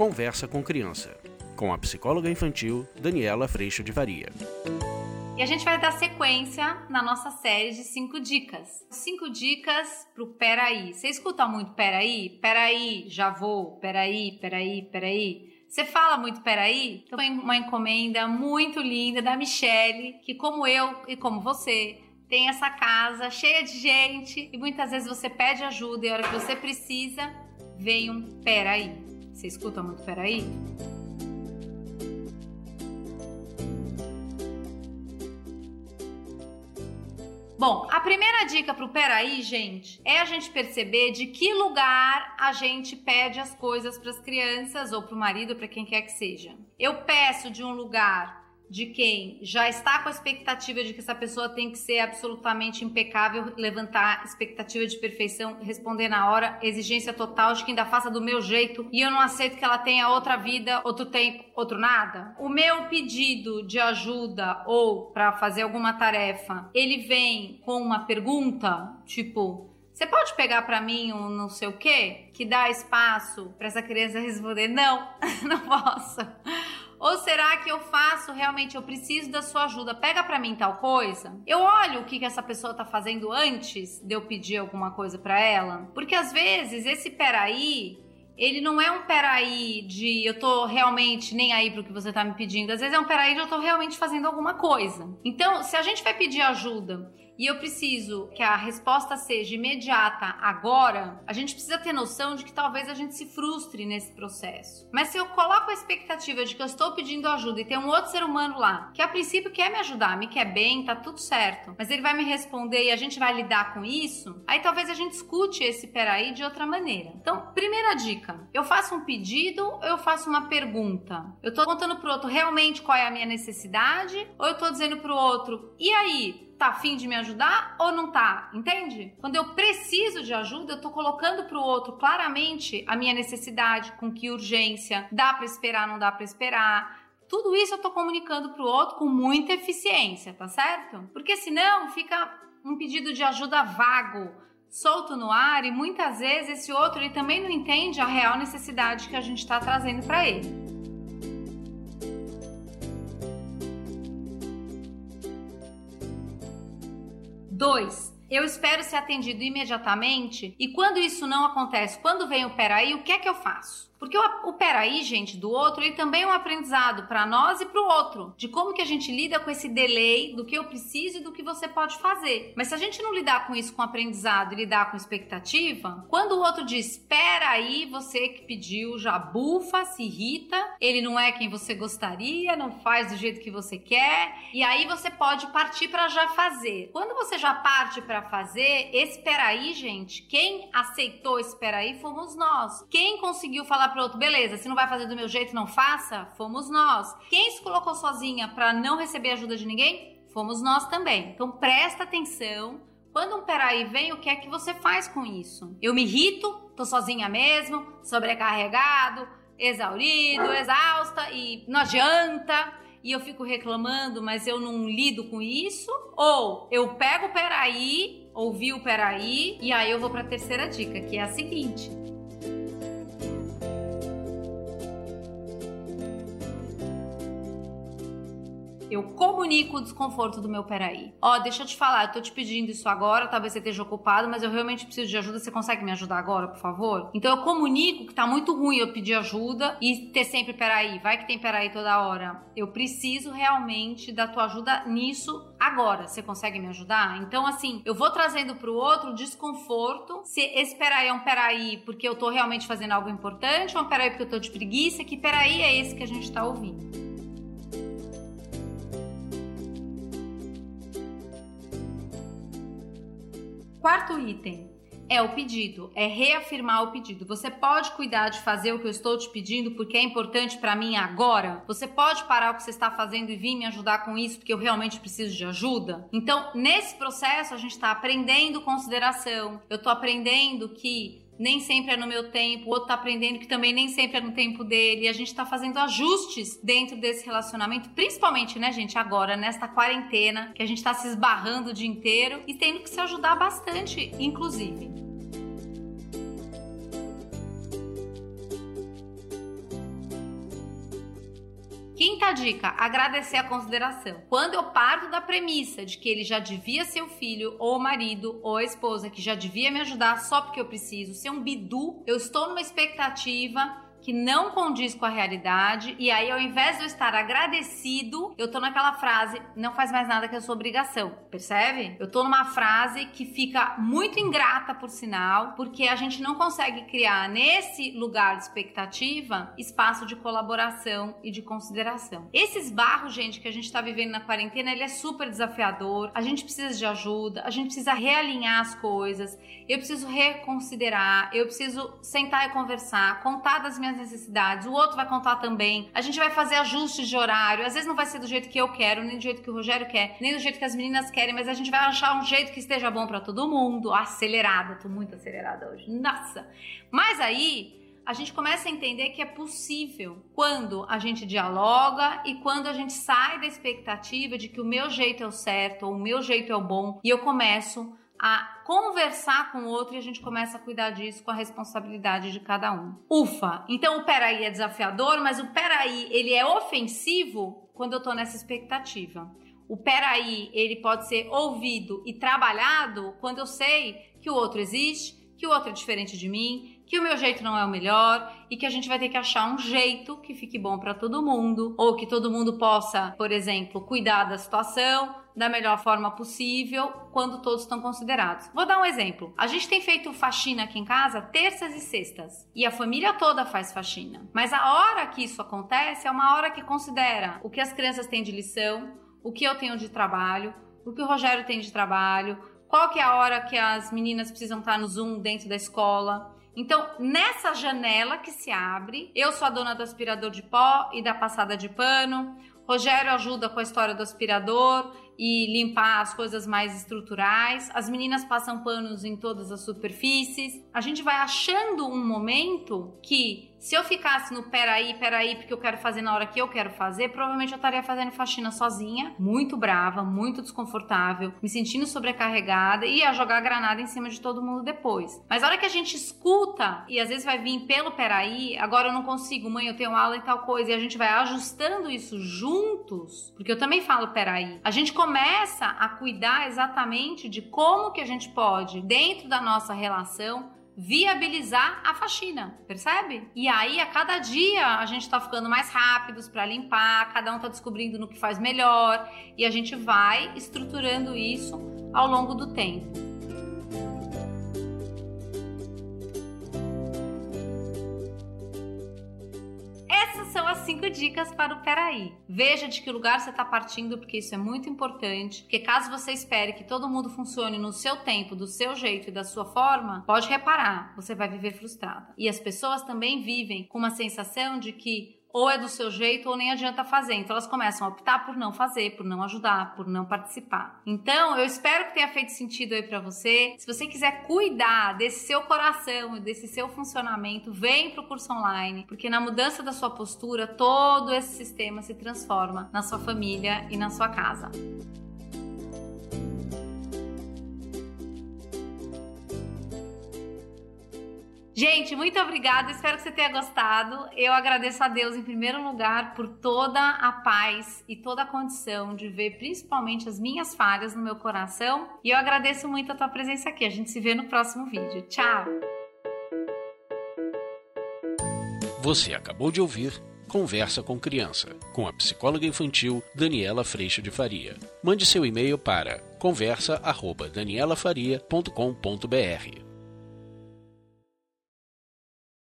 Conversa com Criança, com a psicóloga infantil Daniela Freixo de Varia. E a gente vai dar sequência na nossa série de cinco dicas. Cinco dicas pro peraí. Você escuta muito peraí? Peraí, já vou. Peraí, peraí, peraí. Você fala muito peraí? Então, foi uma encomenda muito linda da Michelle, que como eu e como você, tem essa casa cheia de gente e muitas vezes você pede ajuda e a hora que você precisa, vem um peraí. Você escuta muito peraí? Bom, a primeira dica pro peraí, gente, é a gente perceber de que lugar a gente pede as coisas para as crianças ou para o marido, para quem quer que seja. Eu peço de um lugar de quem já está com a expectativa de que essa pessoa tem que ser absolutamente impecável, levantar expectativa de perfeição, responder na hora, exigência total de que ainda faça do meu jeito e eu não aceito que ela tenha outra vida, outro tempo, outro nada. O meu pedido de ajuda ou para fazer alguma tarefa, ele vem com uma pergunta, tipo, você pode pegar para mim um não sei o quê que dá espaço para essa criança responder não, não posso. Ou será que eu faço realmente, eu preciso da sua ajuda? Pega para mim tal coisa. Eu olho o que, que essa pessoa tá fazendo antes de eu pedir alguma coisa para ela. Porque às vezes esse peraí, ele não é um peraí de eu tô realmente nem aí pro que você tá me pedindo. Às vezes é um peraí de eu tô realmente fazendo alguma coisa. Então, se a gente vai pedir ajuda e eu preciso que a resposta seja imediata agora, a gente precisa ter noção de que talvez a gente se frustre nesse processo. Mas se eu coloco a expectativa de que eu estou pedindo ajuda e tem um outro ser humano lá, que a princípio quer me ajudar, me quer bem, tá tudo certo, mas ele vai me responder e a gente vai lidar com isso, aí talvez a gente escute esse peraí de outra maneira. Então, primeira dica: eu faço um pedido ou eu faço uma pergunta? Eu tô contando pro outro realmente qual é a minha necessidade ou eu tô dizendo pro outro, e aí? Tá afim de me ajudar ou não tá, entende? Quando eu preciso de ajuda, eu tô colocando pro outro claramente a minha necessidade, com que urgência, dá para esperar, não dá para esperar. Tudo isso eu tô comunicando pro outro com muita eficiência, tá certo? Porque senão fica um pedido de ajuda vago, solto no ar e muitas vezes esse outro ele também não entende a real necessidade que a gente está trazendo para ele. 2. Eu espero ser atendido imediatamente e quando isso não acontece, quando vem o peraí, o que é que eu faço? Porque o, o peraí, gente, do outro, ele também é um aprendizado para nós e para o outro, de como que a gente lida com esse delay do que eu preciso e do que você pode fazer. Mas se a gente não lidar com isso com aprendizado e lidar com expectativa, quando o outro diz, espera aí, você que pediu já bufa, se irrita, ele não é quem você gostaria, não faz do jeito que você quer, e aí você pode partir para já fazer. Quando você já parte para fazer, esse peraí, gente, quem aceitou esse peraí fomos nós. Quem conseguiu falar pro outro, beleza, se não vai fazer do meu jeito, não faça, fomos nós. Quem se colocou sozinha para não receber ajuda de ninguém? Fomos nós também. Então presta atenção. Quando um peraí vem, o que é que você faz com isso? Eu me irrito, tô sozinha mesmo, sobrecarregado, exaurido, exausta e não adianta e eu fico reclamando, mas eu não lido com isso? Ou eu pego o peraí, ouvi o peraí, e aí eu vou para a terceira dica, que é a seguinte: Eu comunico o desconforto do meu peraí. Ó, deixa eu te falar, eu tô te pedindo isso agora, talvez você esteja ocupado, mas eu realmente preciso de ajuda. Você consegue me ajudar agora, por favor? Então eu comunico que tá muito ruim eu pedir ajuda e ter sempre peraí. Vai que tem peraí toda hora. Eu preciso realmente da tua ajuda nisso agora. Você consegue me ajudar? Então, assim, eu vou trazendo pro outro desconforto. Se esse peraí é um peraí porque eu tô realmente fazendo algo importante, ou é um peraí porque eu tô de preguiça, que peraí é esse que a gente tá ouvindo? Quarto item é o pedido, é reafirmar o pedido. Você pode cuidar de fazer o que eu estou te pedindo porque é importante para mim agora? Você pode parar o que você está fazendo e vir me ajudar com isso porque eu realmente preciso de ajuda? Então, nesse processo, a gente está aprendendo consideração. Eu estou aprendendo que nem sempre é no meu tempo, o outro tá aprendendo que também nem sempre é no tempo dele, e a gente tá fazendo ajustes dentro desse relacionamento, principalmente, né, gente, agora, nesta quarentena, que a gente tá se esbarrando o dia inteiro e tendo que se ajudar bastante, inclusive. Quinta dica: agradecer a consideração. Quando eu parto da premissa de que ele já devia ser o filho, ou o marido, ou a esposa, que já devia me ajudar só porque eu preciso, ser um bidu, eu estou numa expectativa que não condiz com a realidade, e aí ao invés de eu estar agradecido, eu tô naquela frase, não faz mais nada que a sua obrigação, percebe? Eu tô numa frase que fica muito ingrata por sinal, porque a gente não consegue criar nesse lugar de expectativa espaço de colaboração e de consideração. Esse esbarro, gente, que a gente tá vivendo na quarentena, ele é super desafiador, a gente precisa de ajuda, a gente precisa realinhar as coisas, eu preciso reconsiderar, eu preciso sentar e conversar, contar das minhas minhas necessidades, o outro vai contar também. A gente vai fazer ajustes de horário. Às vezes não vai ser do jeito que eu quero, nem do jeito que o Rogério quer, nem do jeito que as meninas querem, mas a gente vai achar um jeito que esteja bom para todo mundo. Acelerada, tô muito acelerada hoje. Nossa. Mas aí a gente começa a entender que é possível quando a gente dialoga e quando a gente sai da expectativa de que o meu jeito é o certo ou o meu jeito é o bom e eu começo a conversar com o outro e a gente começa a cuidar disso com a responsabilidade de cada um. Ufa! Então o peraí é desafiador, mas o peraí ele é ofensivo quando eu tô nessa expectativa. O peraí ele pode ser ouvido e trabalhado quando eu sei que o outro existe, que o outro é diferente de mim, que o meu jeito não é o melhor e que a gente vai ter que achar um jeito que fique bom para todo mundo, ou que todo mundo possa, por exemplo, cuidar da situação da melhor forma possível quando todos estão considerados. Vou dar um exemplo. A gente tem feito faxina aqui em casa terças e sextas e a família toda faz faxina. Mas a hora que isso acontece é uma hora que considera o que as crianças têm de lição, o que eu tenho de trabalho, o que o Rogério tem de trabalho, qual que é a hora que as meninas precisam estar no Zoom dentro da escola. Então, nessa janela que se abre, eu sou a dona do aspirador de pó e da passada de pano. Rogério ajuda com a história do aspirador e limpar as coisas mais estruturais. As meninas passam panos em todas as superfícies. A gente vai achando um momento que se eu ficasse no peraí, peraí, porque eu quero fazer na hora que eu quero fazer, provavelmente eu estaria fazendo faxina sozinha, muito brava, muito desconfortável, me sentindo sobrecarregada e ia jogar granada em cima de todo mundo depois. Mas a hora que a gente escuta, e às vezes vai vir pelo peraí, agora eu não consigo, mãe, eu tenho aula e tal coisa, e a gente vai ajustando isso juntos, porque eu também falo peraí. A gente começa a cuidar exatamente de como que a gente pode, dentro da nossa relação, viabilizar a faxina, percebe? E aí a cada dia a gente tá ficando mais rápidos para limpar, cada um tá descobrindo no que faz melhor e a gente vai estruturando isso ao longo do tempo. São as cinco dicas para o peraí. Veja de que lugar você está partindo, porque isso é muito importante. Porque caso você espere que todo mundo funcione no seu tempo, do seu jeito e da sua forma, pode reparar, você vai viver frustrada. E as pessoas também vivem com uma sensação de que ou é do seu jeito ou nem adianta fazer. Então elas começam a optar por não fazer, por não ajudar, por não participar. Então eu espero que tenha feito sentido aí para você. Se você quiser cuidar desse seu coração e desse seu funcionamento, vem pro curso online, porque na mudança da sua postura, todo esse sistema se transforma na sua família e na sua casa. Gente, muito obrigada. Espero que você tenha gostado. Eu agradeço a Deus em primeiro lugar por toda a paz e toda a condição de ver principalmente as minhas falhas no meu coração. E eu agradeço muito a tua presença aqui. A gente se vê no próximo vídeo. Tchau. Você acabou de ouvir Conversa com Criança, com a psicóloga infantil Daniela Freixo de Faria. Mande seu e-mail para conversa@danielafaria.com.br.